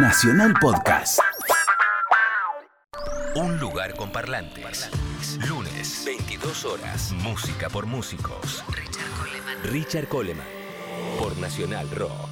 Nacional Podcast. Un lugar con parlantes. Lunes, 22 horas. Música por músicos. Richard Coleman. Richard Coleman. Por Nacional Rock.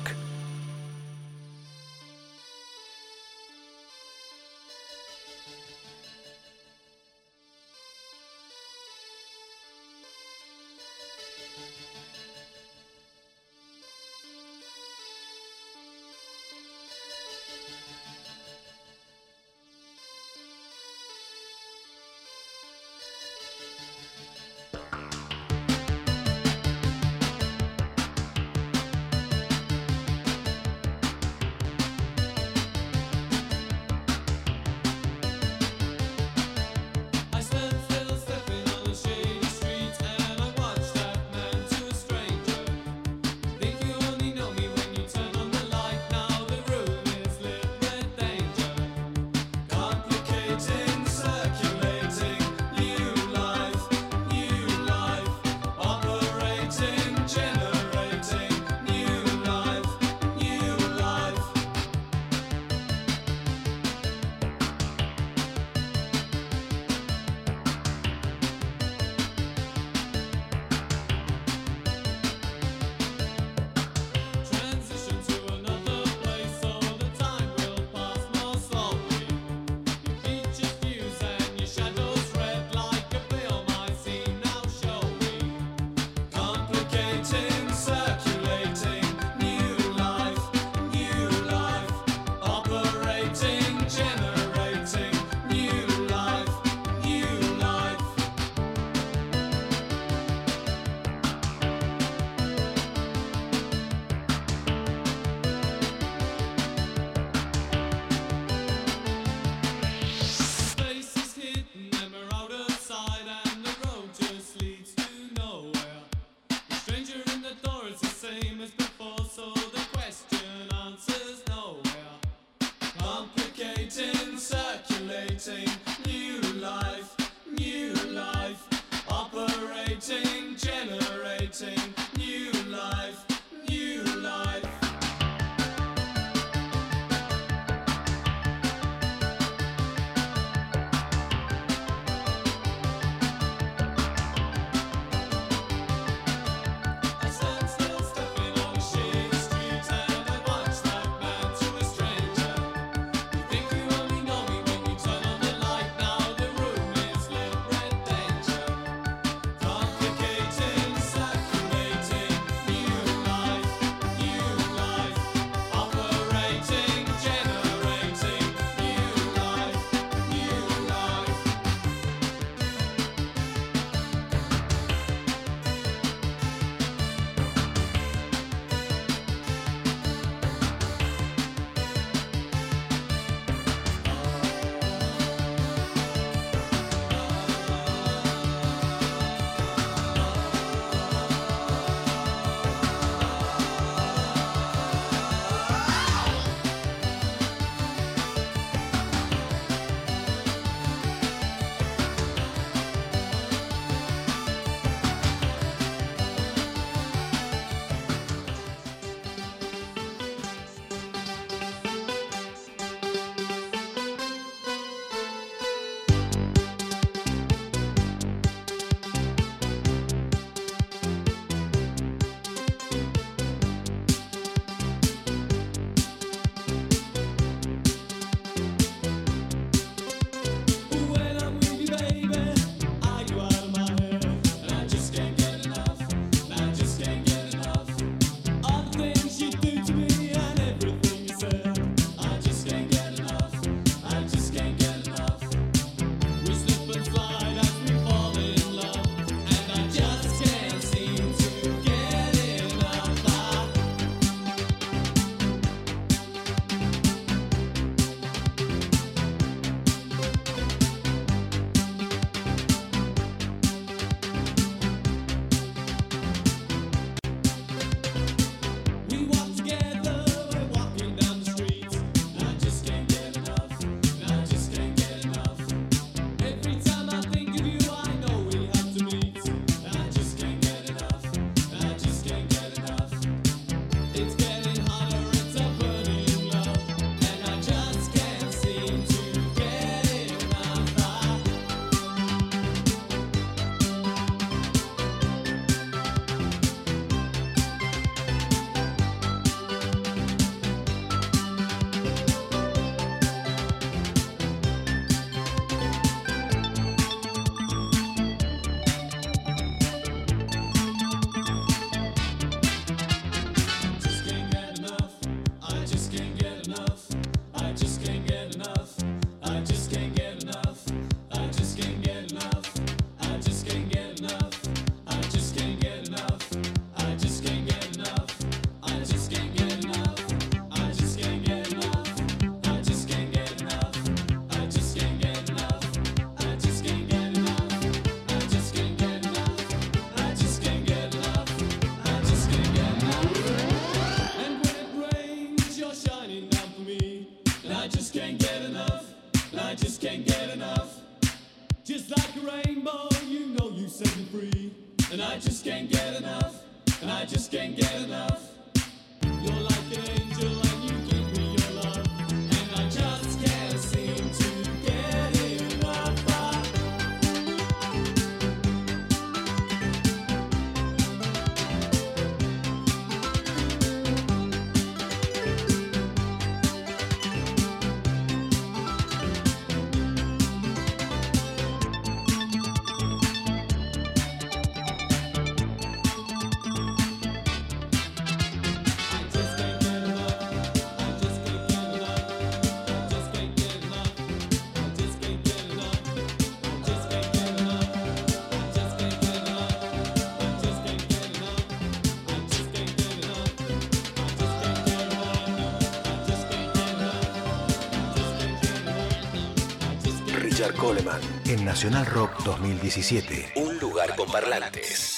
Richard Coleman. En Nacional Rock 2017. Un lugar con parlantes.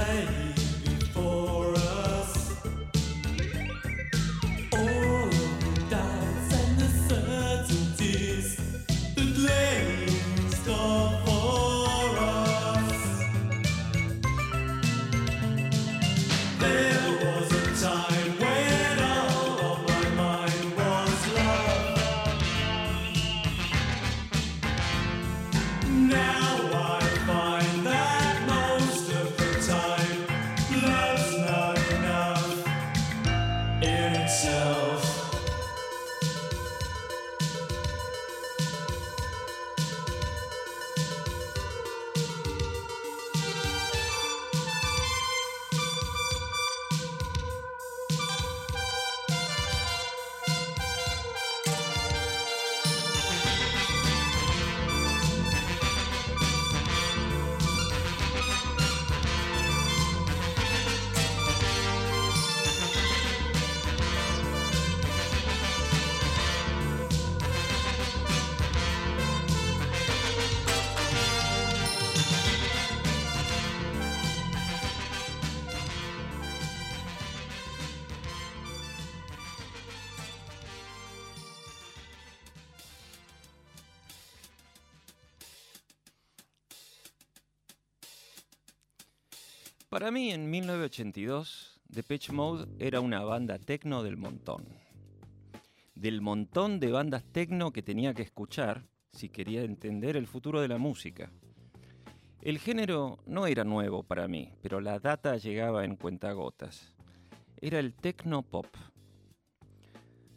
play. Para mí, en 1982, Depeche Mode era una banda techno del montón. Del montón de bandas techno que tenía que escuchar si quería entender el futuro de la música. El género no era nuevo para mí, pero la data llegaba en cuentagotas. Era el techno pop.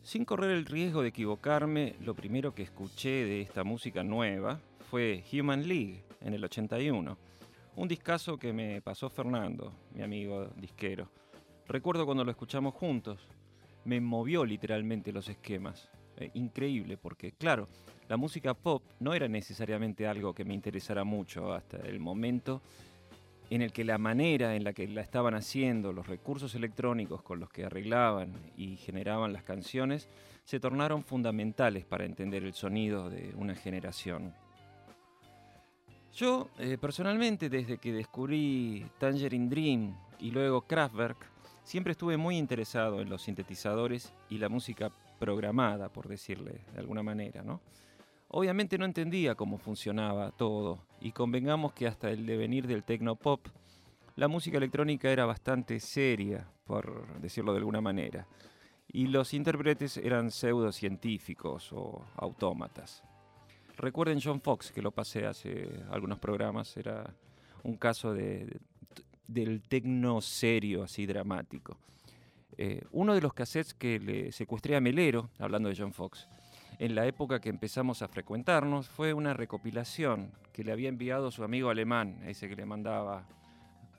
Sin correr el riesgo de equivocarme, lo primero que escuché de esta música nueva fue Human League en el 81 un discazo que me pasó Fernando, mi amigo disquero. Recuerdo cuando lo escuchamos juntos, me movió literalmente los esquemas. Eh, increíble, porque claro, la música pop no era necesariamente algo que me interesara mucho hasta el momento en el que la manera en la que la estaban haciendo, los recursos electrónicos con los que arreglaban y generaban las canciones, se tornaron fundamentales para entender el sonido de una generación. Yo, eh, personalmente, desde que descubrí Tangerine Dream y luego Kraftwerk, siempre estuve muy interesado en los sintetizadores y la música programada, por decirle de alguna manera. Obviamente no entendía cómo funcionaba todo, y convengamos que hasta el devenir del tecnopop, la música electrónica era bastante seria, por decirlo de alguna manera, y los intérpretes eran pseudocientíficos o autómatas. Recuerden John Fox, que lo pasé hace algunos programas, era un caso de, del tecno serio, así dramático. Eh, uno de los cassettes que le secuestré a Melero, hablando de John Fox, en la época que empezamos a frecuentarnos fue una recopilación que le había enviado su amigo alemán, ese que le mandaba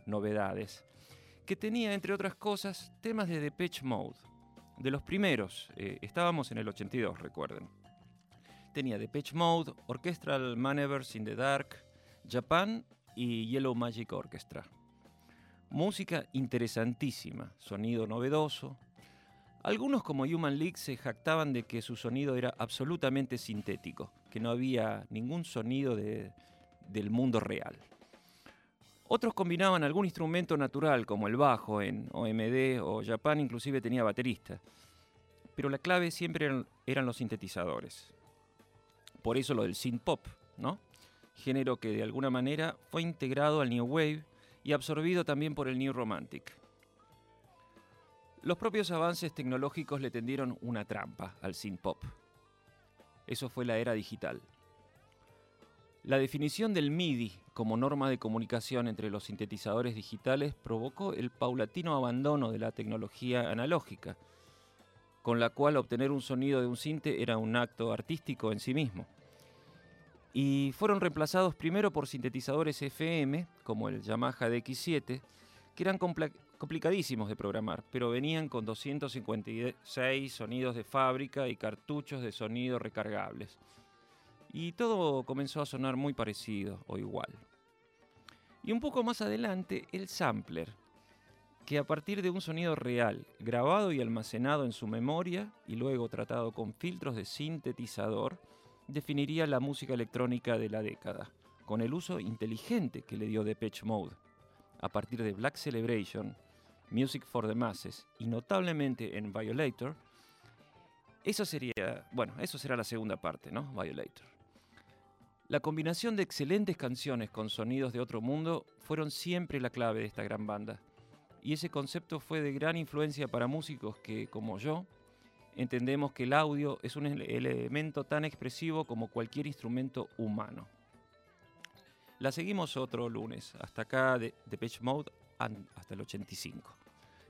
novedades, que tenía, entre otras cosas, temas de Depeche Mode, de los primeros. Eh, estábamos en el 82, recuerden. Tenía Depeche Mode, Orchestral Maneuvers in the Dark, Japan y Yellow Magic Orchestra. Música interesantísima, sonido novedoso, algunos como Human League se jactaban de que su sonido era absolutamente sintético, que no había ningún sonido del mundo real. Otros combinaban algún instrumento natural como el bajo en OMD o Japan inclusive tenía baterista. Pero la clave siempre eran los sintetizadores. Por eso lo del synth pop, ¿no? Género que de alguna manera fue integrado al New Wave y absorbido también por el New Romantic. Los propios avances tecnológicos le tendieron una trampa al synth pop. Eso fue la era digital. La definición del MIDI como norma de comunicación entre los sintetizadores digitales provocó el paulatino abandono de la tecnología analógica, con la cual obtener un sonido de un sinte era un acto artístico en sí mismo. Y fueron reemplazados primero por sintetizadores FM, como el Yamaha DX7, que eran complicadísimos de programar, pero venían con 256 sonidos de fábrica y cartuchos de sonido recargables. Y todo comenzó a sonar muy parecido o igual. Y un poco más adelante, el sampler, que a partir de un sonido real, grabado y almacenado en su memoria y luego tratado con filtros de sintetizador, definiría la música electrónica de la década, con el uso inteligente que le dio Depeche Mode, a partir de Black Celebration Music for the Masses y notablemente en Violator, eso sería, bueno, eso será la segunda parte, ¿no? Violator. La combinación de excelentes canciones con sonidos de otro mundo fueron siempre la clave de esta gran banda. Y ese concepto fue de gran influencia para músicos que, como yo, entendemos que el audio es un elemento tan expresivo como cualquier instrumento humano. La seguimos otro lunes. Hasta acá de Depeche Mode hasta el 85.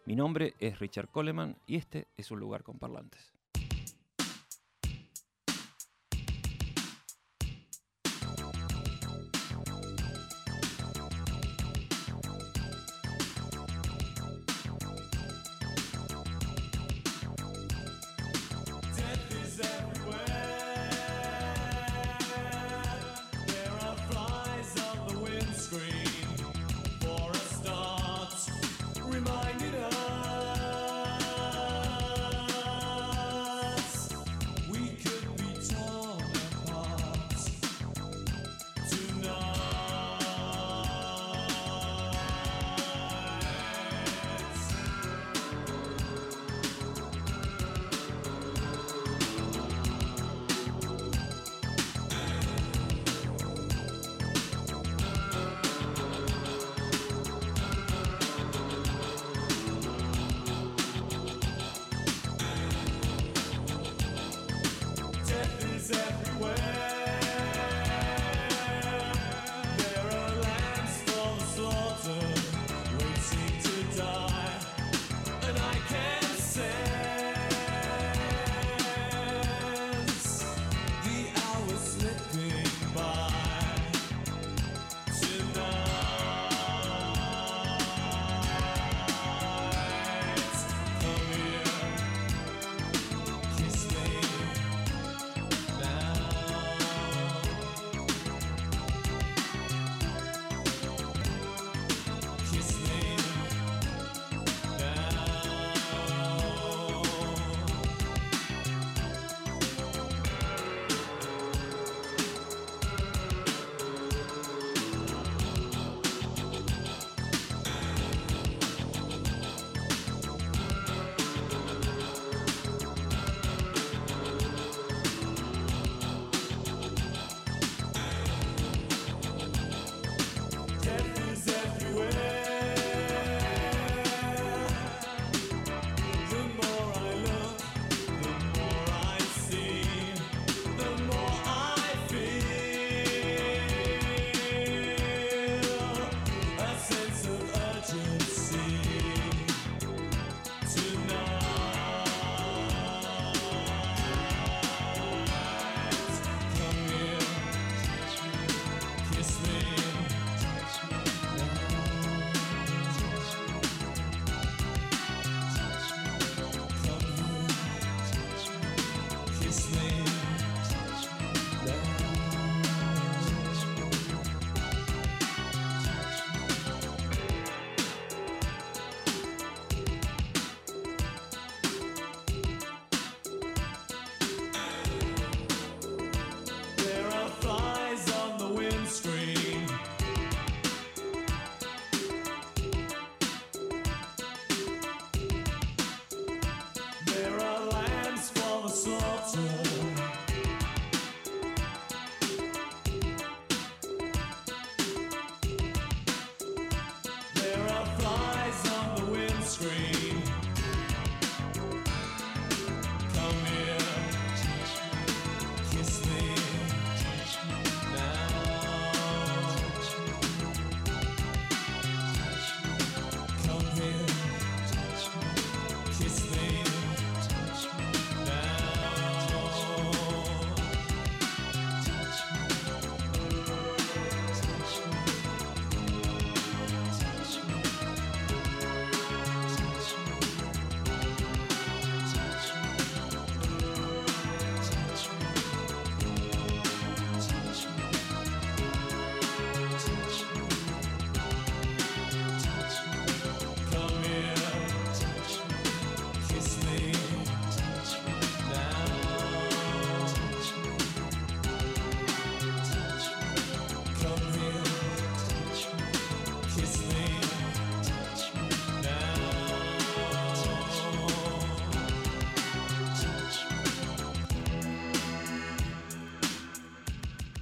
Mi nombre es Richard Coleman y este es un lugar con parlantes.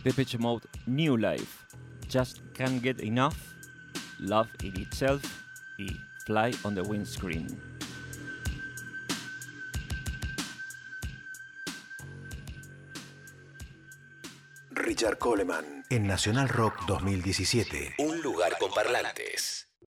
Depeche Mode New Life, Just Can't Get Enough, Love It Itself y Fly on the Windscreen. Richard Coleman en Nacional Rock 2017. Un lugar con parlantes.